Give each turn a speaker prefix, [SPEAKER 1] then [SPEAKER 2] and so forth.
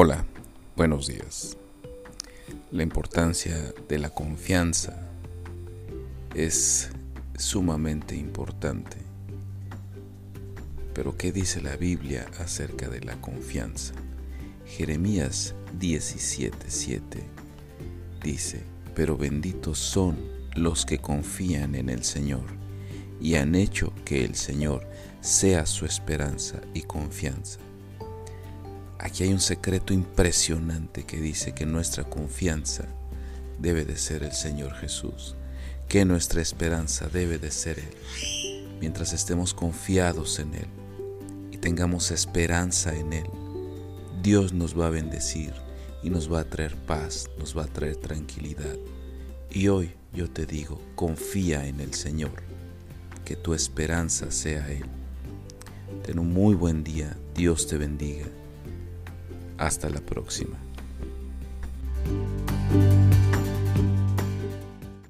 [SPEAKER 1] Hola, buenos días. La importancia de la confianza es sumamente importante. Pero ¿qué dice la Biblia acerca de la confianza? Jeremías 17:7 dice, pero benditos son los que confían en el Señor y han hecho que el Señor sea su esperanza y confianza. Aquí hay un secreto impresionante que dice que nuestra confianza debe de ser el Señor Jesús, que nuestra esperanza debe de ser Él. Mientras estemos confiados en Él y tengamos esperanza en Él, Dios nos va a bendecir y nos va a traer paz, nos va a traer tranquilidad. Y hoy yo te digo, confía en el Señor, que tu esperanza sea Él. Ten un muy buen día, Dios te bendiga. Hasta la próxima.